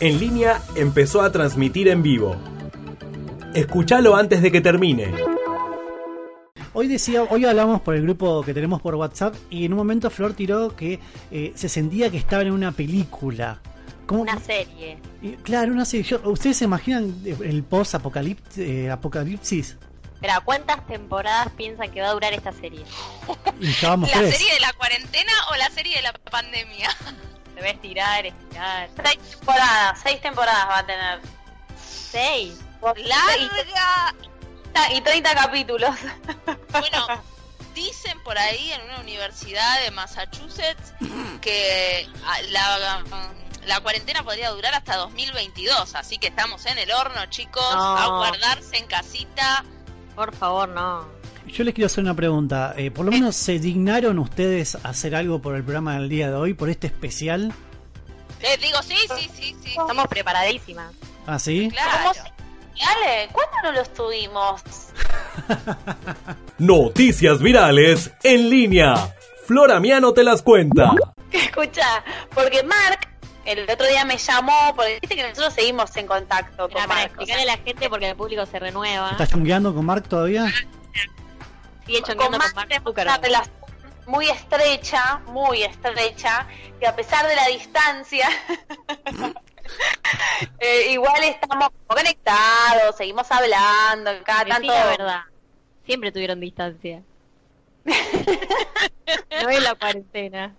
En línea empezó a transmitir en vivo. Escúchalo antes de que termine. Hoy decía, hoy hablamos por el grupo que tenemos por WhatsApp y en un momento Flor tiró que eh, se sentía que estaba en una película. ¿Cómo? Una serie. Y, claro, una serie. ¿Ustedes se imaginan el post-apocalipsis? apocalipsis? Pero ¿cuántas temporadas piensan que va a durar esta serie? ¿La serie de la cuarentena o la serie de la pandemia? Se va a estirar, estirar. Seis temporadas, seis temporadas va a tener. Seis. ¡Larga! Y 30 capítulos. Bueno, dicen por ahí en una universidad de Massachusetts que ah, la, la cuarentena podría durar hasta 2022, así que estamos en el horno, chicos, a guardarse en casita. Por favor, no. Yo les quiero hacer una pregunta. Eh, ¿Por lo menos se dignaron ustedes a hacer algo por el programa del día de hoy, por este especial? Les digo, sí, sí, sí, sí. Estamos preparadísimas. ¿Ah, sí? Claro. Ale, ¿cuándo no lo estuvimos? Noticias virales en línea. Floramiano te las cuenta. Escucha, porque Mark el otro día me llamó, porque viste que nosotros seguimos en contacto con Para explicarle a la gente porque el público se renueva. ¿Estás chongueando con Mark todavía? Sigue con, Mark. una relación muy estrecha, muy estrecha, que a pesar de la distancia, eh, igual estamos conectados, seguimos hablando, cada tanto... la verdad, siempre tuvieron distancia. no es la cuarentena.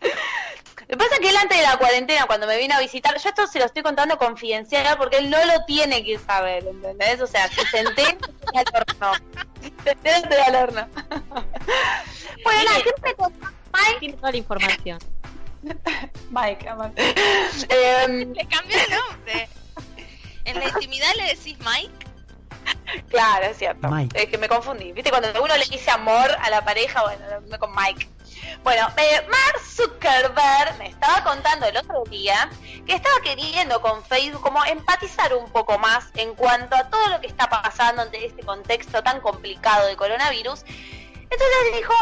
Lo que pasa es que él antes de la cuarentena, cuando me vino a visitar, yo esto se lo estoy contando confidencial porque él no lo tiene que saber, ¿entendés? O sea, si se entera, entera, al horno. bueno, nada, siempre con Mike. Tiene toda la información. Mike, amor. Eh, le cambió el nombre. En la intimidad le decís Mike. Claro, es cierto. Mike. Es que me confundí. ¿Viste? Cuando uno le dice amor a la pareja, bueno, me con Mike. Bueno, eh, Mark Zuckerberg me estaba contando el otro día que estaba queriendo con Facebook como empatizar un poco más en cuanto a todo lo que está pasando ante este contexto tan complicado de coronavirus. Entonces dijo,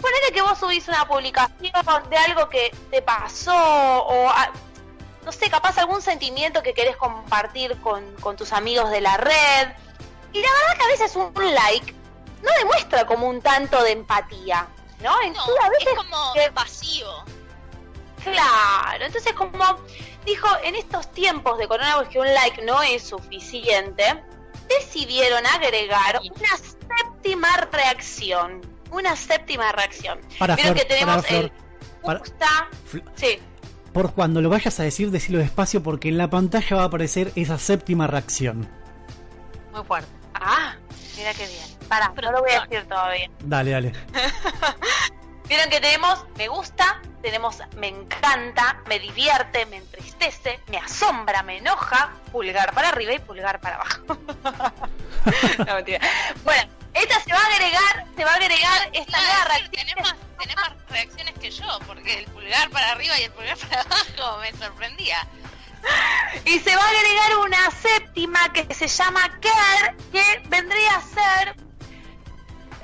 ponele que vos subís una publicación de algo que te pasó o no sé, capaz algún sentimiento que querés compartir con, con tus amigos de la red. Y la verdad que a veces un like no demuestra como un tanto de empatía. ¿No? En a veces es como vacío. Claro, entonces como dijo, en estos tiempos de coronavirus que un like no es suficiente, decidieron agregar una séptima reacción. Una séptima reacción. Para que tenemos el gusta. Sí. Por cuando lo vayas a decir, decirlo despacio porque en la pantalla va a aparecer esa séptima reacción. Muy fuerte. Ah, mira qué bien. Para, no lo voy a decir todavía. Dale, dale. Vieron que tenemos me gusta, tenemos me encanta, me divierte, me entristece, me asombra, me enoja, pulgar para arriba y pulgar para abajo. no, mentira. Bueno, esta se va a agregar, se va a agregar esta garra. tenés, más, tenés más reacciones que yo, porque el pulgar para arriba y el pulgar para abajo me sorprendía. Y se va a agregar una séptima que se llama Care, que vendría a ser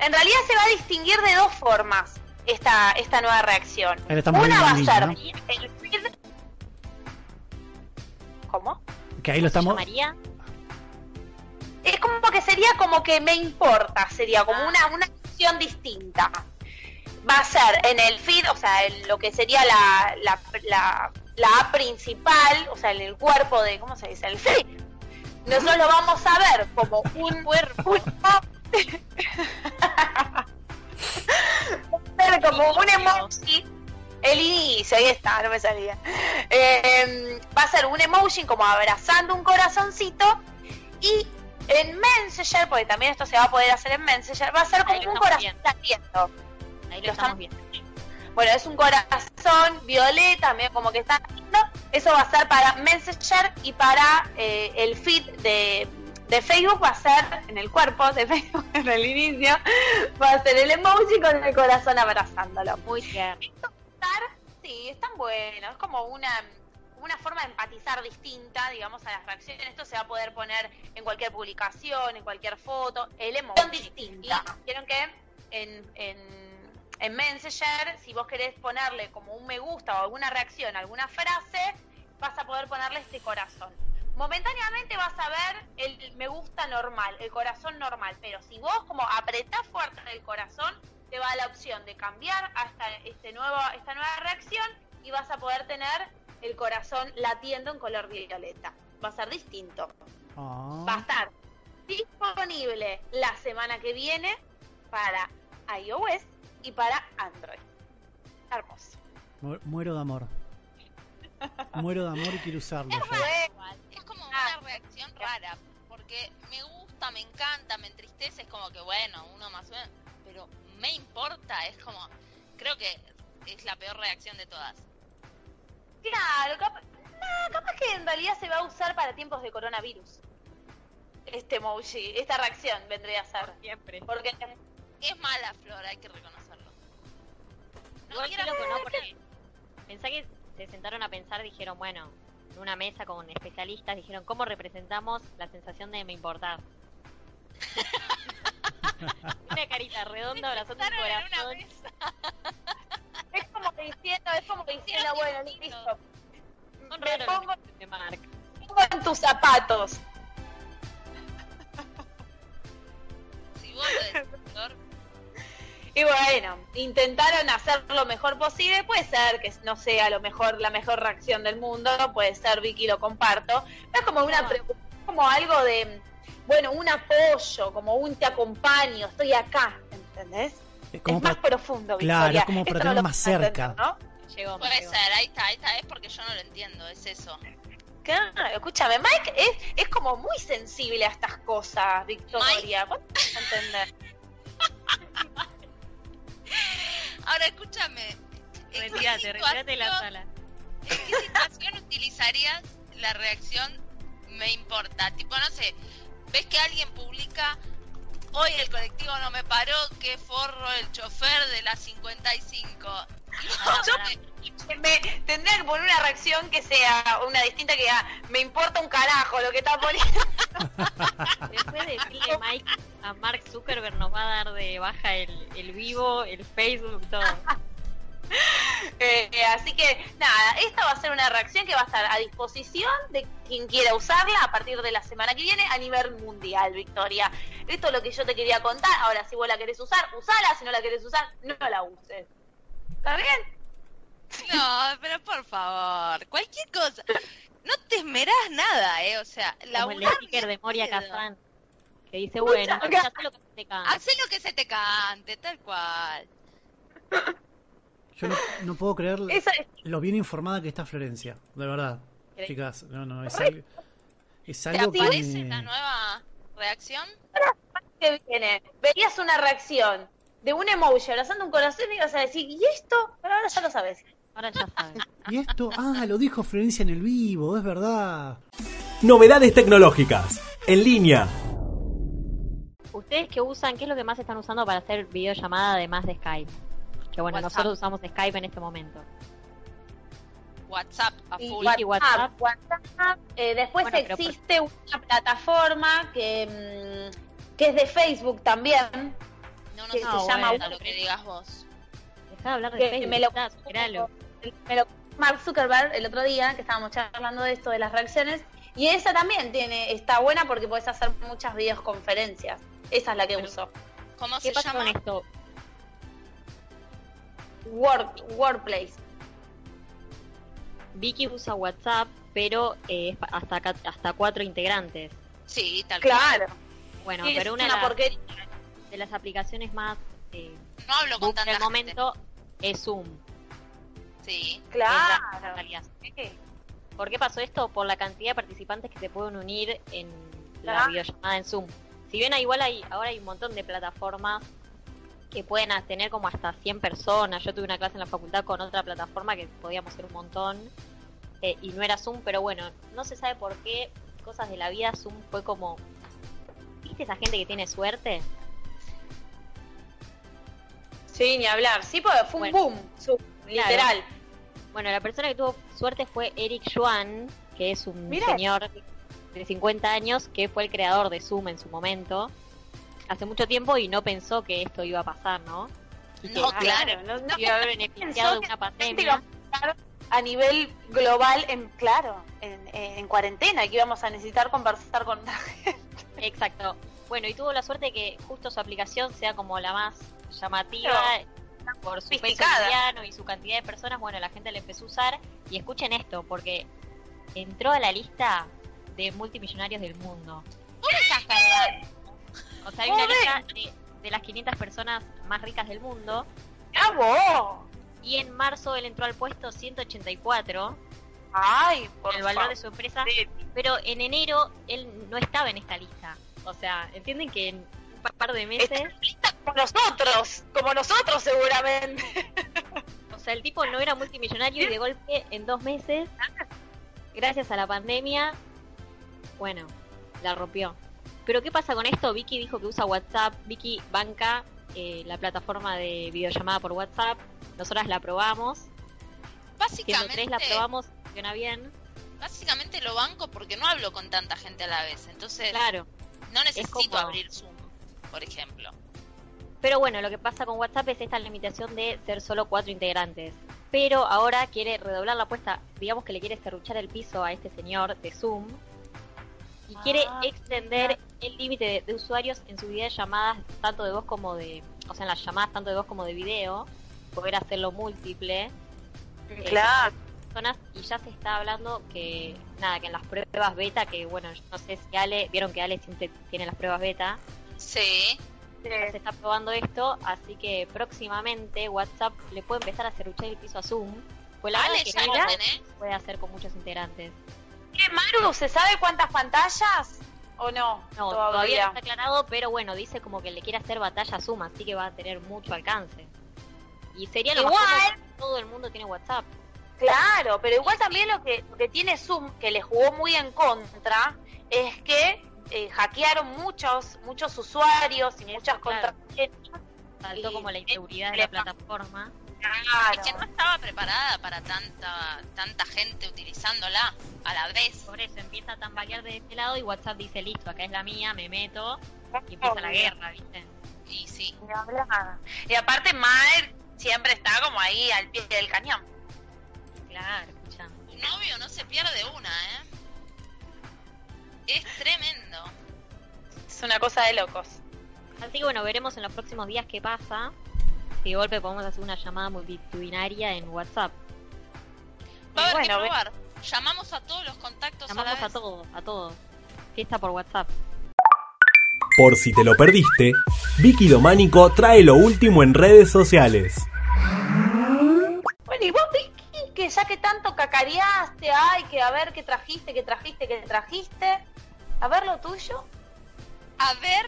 en realidad se va a distinguir de dos formas esta, esta nueva reacción. Una va a ser el feed. ¿Cómo? Que ahí lo estamos. Es como que sería como que me importa, sería como una, una acción distinta. Va a ser en el feed, o sea, en lo que sería la, la, la, la principal, o sea, en el cuerpo de, ¿cómo se dice? El feed. Nosotros lo vamos a ver como un cuerpo como un emoji. El inicio, ahí está, no me salía. Em, va a ser un emoji como abrazando un corazoncito. Y en Messenger, porque también esto se va a poder hacer en Messenger, va a ser como un corazón latiendo. Ahí lo, estamos viendo. Bueno, es un corazón violeta, también como que está lindo. Eso va a ser para Messenger y para eh, el feed de de Facebook va a ser, en el cuerpo de Facebook, en el inicio, va a ser el emoji con el corazón abrazándolo. Muy bien. Sí, es tan bueno, es como una, una forma de empatizar distinta, digamos, a las reacciones. Esto se va a poder poner en cualquier publicación, en cualquier foto, el emoji. distinta. Quiero que en, en, en Messenger, si vos querés ponerle como un me gusta o alguna reacción, alguna frase, vas a poder poner darle este corazón. Momentáneamente vas a ver el me gusta normal, el corazón normal, pero si vos como apretás fuerte el corazón, te va la opción de cambiar hasta este nuevo, esta nueva reacción y vas a poder tener el corazón latiendo en color violeta. Va a ser distinto. Ah. Va a estar disponible la semana que viene para iOS y para Android. Hermoso. Muero de amor. Muero de amor y quiero usarlo. Es, como una reacción rara, porque me gusta, me encanta, me entristece, es como que bueno, uno más o menos, pero me importa, es como, creo que es la peor reacción de todas. Claro, capaz, capaz que en realidad se va a usar para tiempos de coronavirus. Este emoji, esta reacción vendría a ser. Siempre. Porque es mala, Flor, hay que reconocerlo. No quiero que no, porque pensá que se sentaron a pensar, dijeron, bueno, en una mesa con especialistas, dijeron, ¿cómo representamos la sensación de me importar? una carita redonda abrazando un corazón. es como diciendo, es como diciendo, bueno, listo. me pongo, pongo en tus zapatos. si vos lo decís, y bueno, intentaron hacer lo mejor posible. Puede ser que no sea lo mejor, la mejor reacción del mundo. Puede ser, Vicky, lo comparto. Es como una como algo de, bueno, un apoyo, como un te acompaño, estoy acá, ¿entendés? Es, más profundo, Claro, es como para tener más cerca. ¿no? Llegó, Puede ser, ahí está, ahí está, es porque yo no lo entiendo, es eso. Claro, escúchame, Mike es, es como muy sensible a estas cosas, Victoria. ¿Cuánto entender? Ahora escúchame. Retírate, retírate la sala. ¿En qué situación utilizarías la reacción me importa? Tipo, no sé, ves que alguien publica hoy el colectivo no me paró, qué forro el chofer de la 55. Yo me, tendría que poner una reacción que sea una distinta que diga, me importa un carajo lo que está poniendo. Después de decirle Mike a Mark Zuckerberg nos va a dar de baja el, el vivo, el Facebook, todo. Eh, así que nada, esta va a ser una reacción que va a estar a disposición de quien quiera usarla a partir de la semana que viene a nivel mundial, Victoria. Esto es lo que yo te quería contar. Ahora, si vos la querés usar, usala. Si no la querés usar, no la uses. ¿Está bien? No, pero por favor, cualquier cosa. No te esmerás nada, ¿eh? O sea, la Como el sticker de Moria Kazan. Que dice, bueno, haz lo que se te cante. Haz lo que se te cante, tal cual. Yo no, puedo creer lo bien informada que está Florencia, de verdad. Chicas, no, no, es algo, es algo ¿Te parece la nueva reacción? que viene, veías una reacción de un emoji abrazando un corazón y ibas a decir, ¿y esto? Pero ahora ya lo sabes. Ahora ya sabes. Y esto, ah, lo dijo Florencia en el vivo, es verdad. Novedades tecnológicas, en línea. ¿Ustedes qué usan? ¿Qué es lo que más están usando para hacer videollamada además de Skype? Que bueno, nosotros usamos Skype en este momento. WhatsApp a full. Y WhatsApp. WhatsApp. Eh, después existe una plataforma que, mm, que es de Facebook también. No, no, que se llama lo que digas vos. Deja de hablar de Facebook. Me lo, me lo Mark Zuckerberg el otro día que estábamos charlando de esto de las reacciones y esa también tiene está buena porque puedes hacer muchas videoconferencias. Esa es la que uso. ¿Cómo se llama? con esto? Word, Workplace. Vicky usa WhatsApp, pero eh, hasta hasta cuatro integrantes. Sí, tal Claro. Bueno, pero una, de, las, aplicaciones más eh, no hablo con en el momento es Zoom. Sí. Claro. ¿Por qué pasó esto? Por la cantidad de participantes que se pueden unir en la videollamada en Zoom. Si bien igual hay, ahora hay un montón de plataformas que pueden tener como hasta 100 personas. Yo tuve una clase en la facultad con otra plataforma que podíamos ser un montón eh, y no era Zoom, pero bueno, no se sabe por qué cosas de la vida Zoom fue como... ¿Viste esa gente que tiene suerte? Sí, ni hablar. Sí, fue un boom, Zoom, literal. Bueno, la persona que tuvo suerte fue Eric Schwan, que es un señor de 50 años que fue el creador de Zoom en su momento hace mucho tiempo y no pensó que esto iba a pasar, ¿no? no, claro, no, iba a haber beneficiado de una pandemia. a nivel global, en claro, en, en cuarentena, que íbamos a necesitar conversar con la gente. Exacto. Bueno, y tuvo la suerte de que justo su aplicación sea como la más llamativa por su mediano y su cantidad de personas. Bueno, la gente le empezó a usar. Y escuchen esto, porque entró a la lista de multimillonarios del mundo. O sea, hay una lista de, las 500 personas más ricas del mundo. ¡Bravo! Y en marzo él entró al puesto 184. Ay, por el valor de su empresa. Pero en enero él no estaba en esta lista. O sea, entienden que par de meses. como nosotros, como nosotros seguramente. O sea, el tipo no era multimillonario y de golpe en dos meses, gracias a la pandemia, bueno, la rompió. Pero ¿qué pasa con esto? Vicky dijo que usa WhatsApp, Vicky banca eh, la plataforma de videollamada por WhatsApp, nosotras la probamos. Básicamente. la probamos, funciona bien. Básicamente lo banco porque no hablo con tanta gente a la vez, entonces. Claro. No necesito abrir Zoom, por ejemplo. Pero bueno, lo que pasa con WhatsApp es esta limitación de ser solo cuatro integrantes. Pero ahora quiere redoblar la apuesta, digamos que le quiere cerruchar el piso a este señor de Zoom y quiere ah, extender el límite de, usuarios en su vida de llamadas tanto de voz como de, o sea, en las llamadas tanto de voz como de video, poder hacerlo múltiple. Eh, claro y ya se está hablando que, nada, que en las pruebas beta, que bueno, no sé si Ale, vieron que Ale siempre tiene las pruebas beta. Sí. Se está probando esto, así que próximamente WhatsApp le puede empezar a cerruchar el piso a Zoom. Pues la Ale, ya lo puede hacer con muchos integrantes. ¿Qué, Maru? ¿Se sabe cuántas pantallas? ¿O no? No, todavía. no está aclarado, pero bueno, dice como que le quiere hacer batalla a Zoom, así que va a tener mucho alcance. Y sería lo Igual. todo el mundo tiene WhatsApp. Claro, pero igual también lo que, que tiene Zoom, que le jugó muy en contra, es que eh, hackearon muchos muchos usuarios y muchas claro. Saltó como la inseguridad de la plataforma. Claro. Y que no estaba preparada para tanta tanta gente utilizándola a la vez. Por eso empieza a tambalear de este lado y WhatsApp dice, listo, acá es la mía, me meto y empieza la guerra, ¿viste? Y sí. Y aparte Maer siempre está como ahí al pie del cañón. Claro, Tu novio no se pierde una, ¿eh? Es tremendo. Es una cosa de locos. Así que bueno, veremos en los próximos días qué pasa. Si de golpe podemos hacer una llamada multitudinaria en WhatsApp. Va a haber que probar. Llamamos a todos los contactos Llamamos a, la a todos, a todos. Fiesta por WhatsApp. Por si te lo perdiste, Vicky Dománico trae lo último en redes sociales. Bueno, y vos, que ya que tanto cacareaste, ay, que a ver qué trajiste, qué trajiste, qué trajiste. A ver lo tuyo. A ver.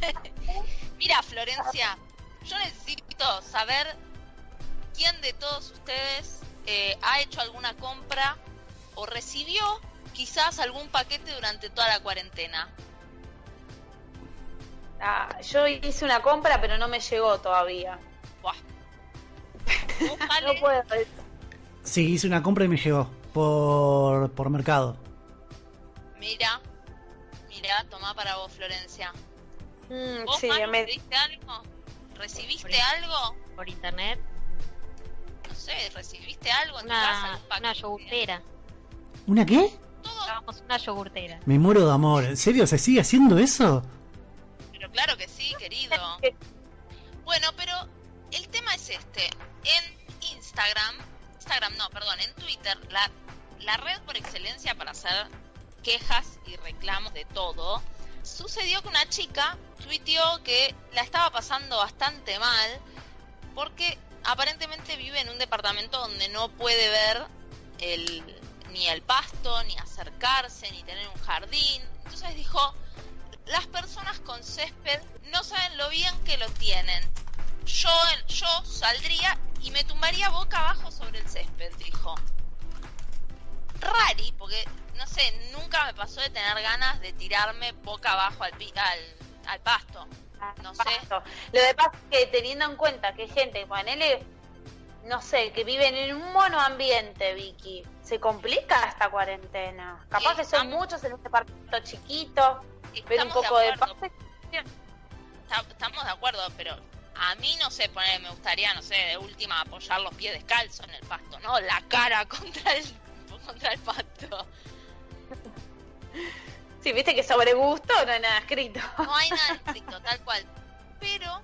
Mira, Florencia, yo necesito saber quién de todos ustedes eh, ha hecho alguna compra o recibió quizás algún paquete durante toda la cuarentena. Ah, yo hice una compra, pero no me llegó todavía. no puedo. Sí, hice una compra y me llegó por, por mercado. Mira, mira, toma para vos, Florencia. Mm, ¿Vos, sí, me... ¿recibiste algo? ¿Recibiste algo? Por internet. No sé, ¿recibiste algo en una, tu casa? Una yogurtera. ¿Una qué? Todo. una yogurtera. Me muero de amor. ¿En serio? ¿Se sigue haciendo eso? Pero claro que sí, querido. bueno, pero el tema es este. En Instagram Instagram, no, perdón, en Twitter, la, la red por excelencia para hacer quejas y reclamos de todo, sucedió que una chica tuiteó que la estaba pasando bastante mal porque aparentemente vive en un departamento donde no puede ver el, ni el pasto, ni acercarse, ni tener un jardín. Entonces dijo, las personas con césped no saben lo bien que lo tienen. Yo, yo saldría y me tumbaría boca abajo sobre el césped, dijo. Rari, porque, no sé, nunca me pasó de tener ganas de tirarme boca abajo al, al, pasto. No sé. Lo de pasa es que teniendo en cuenta que hay gente, ponele, no sé, que viven en un monoambiente, Vicky, se complica esta cuarentena. Capaz que son muchos en este parquito chiquito, pero un poco de, Estamos de acuerdo, pero A mí no sé, poner, me gustaría, no sé, de última apoyar los pies descalzos en el pasto, ¿no? La cara contra el, contra el pasto. Sí, viste que sobre gusto no hay nada escrito. No hay nada escrito, tal cual. Pero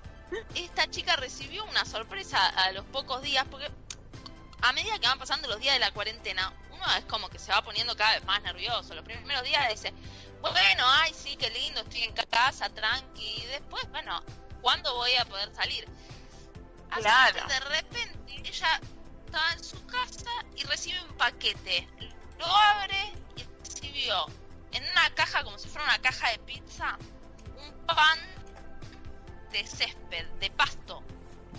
esta chica recibió una sorpresa a los pocos días, porque a medida que van pasando los días de la cuarentena, uno es como que se va poniendo cada vez más nervioso. Los primeros días dice, bueno, ay, sí, qué lindo, estoy en casa, tranqui. Y después, bueno, ¿cuándo voy a poder salir? Así claro. que de repente ella estaba en su casa y recibe un paquete. Lo abre y recibió en una caja, como si fuera una caja de pizza, un pan de césped, de pasto.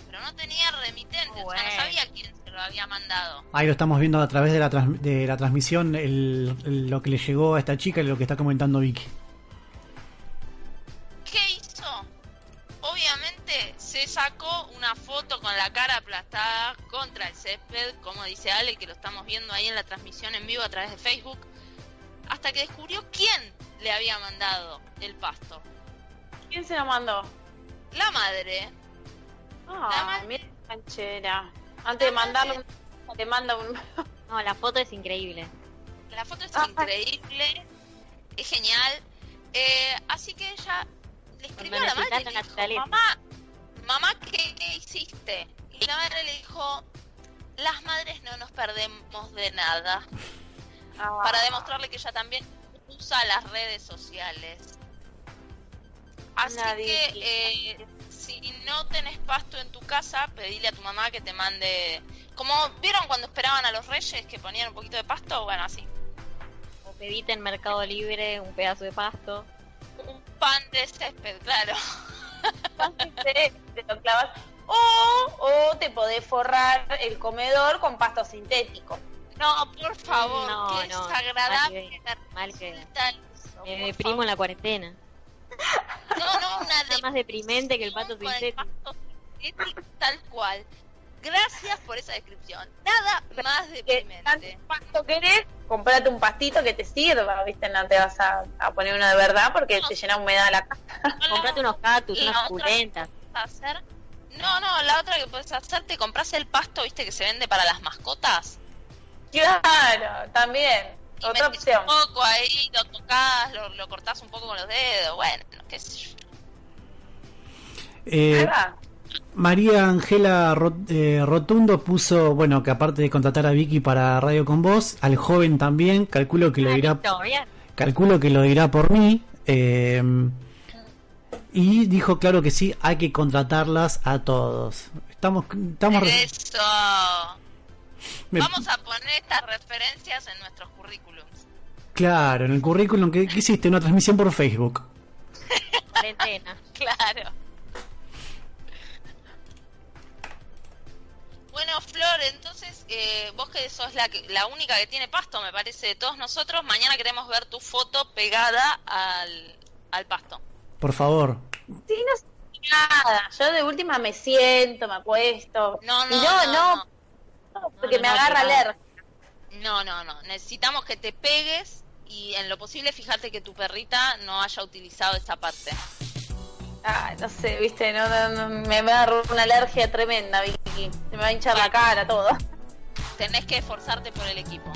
Pero no tenía remitente, o sea, no sabía quién se lo había mandado. Ahí lo estamos viendo a través de la, de la transmisión, el, lo que le llegó a esta chica y lo que está comentando Vicky. Obviamente se sacó una foto con la cara aplastada contra el césped, como dice Ale, que lo estamos viendo ahí en la transmisión en vivo a través de Facebook hasta que descubrió quién le había mandado el pasto. ¿Quién se lo mandó? La madre. Ah, la madre. canchera. Antes de mandarlo, te manda un. No, la foto es increíble. La foto es ah, increíble, es genial. Eh, así que ella le escribió a la madre y le dijo, mamá, mamá, ¿qué, ¿qué hiciste? Y la madre le dijo, las madres no nos perdemos de nada para ah. demostrarle que ella también usa las redes sociales. Así que eh, si no tenés pasto en tu casa, pedile a tu mamá que te mande. Como vieron cuando esperaban a los reyes que ponían un poquito de pasto, bueno, así. O pedite en Mercado Libre un pedazo de pasto. Pan de césped, claro. Pan de te lo clavas. O, o te podés forrar el comedor con pasto sintético. No, por favor, no, no, es agradable. Mal que, me deprimo en la cuarentena. No, no, nada más deprimente que el pato sintético. Tal cual. Gracias por esa descripción. Nada más deprimente. ¿Cuánto querés? Comprate un pastito que te sirva, ¿viste? No te vas a, poner uno de verdad porque te llena humedad la casa. Comprate unos cactus, unas suculentas. Hacer... No, no, la otra que puedes hacer, te compras el pasto, ¿viste? Que se vende para las mascotas. Claro, también. Otra opción. Un poco ahí, lo tocas, lo, lo cortás un poco con los dedos, bueno, qué sé yo. Eh, María Ángela eh, Rotundo puso, bueno, que aparte de contratar a Vicky para Radio con Vos, al joven también, calculo que lo ah, dirá, calculo que lo dirá por mí. Eh, y dijo, claro que sí, hay que contratarlas a todos. Estamos, estamos. Eso. Vamos a poner estas referencias en nuestros currículums. Claro, en el currículum que, hiciste una transmisión por Facebook. Cuarentena. claro. Bueno, Flor, entonces eh, vos que sos la, la única que tiene pasto, me parece, de todos nosotros, mañana queremos ver tu foto pegada al, al pasto. Por favor. Sí, no sé nada. Yo de última me siento, me acuesto. No, no, no, no, porque me agarra alergia. No, no, no. Necesitamos que te pegues y en lo posible fíjate que tu perrita no haya utilizado esa parte. Ah, no sé, viste, no, me va a dar una alergia tremenda, Vicky. Se me va a hinchar la cara, todo. Tenés que esforzarte por el equipo.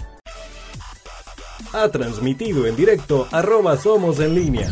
Ha transmitido en directo arroba somos en línea.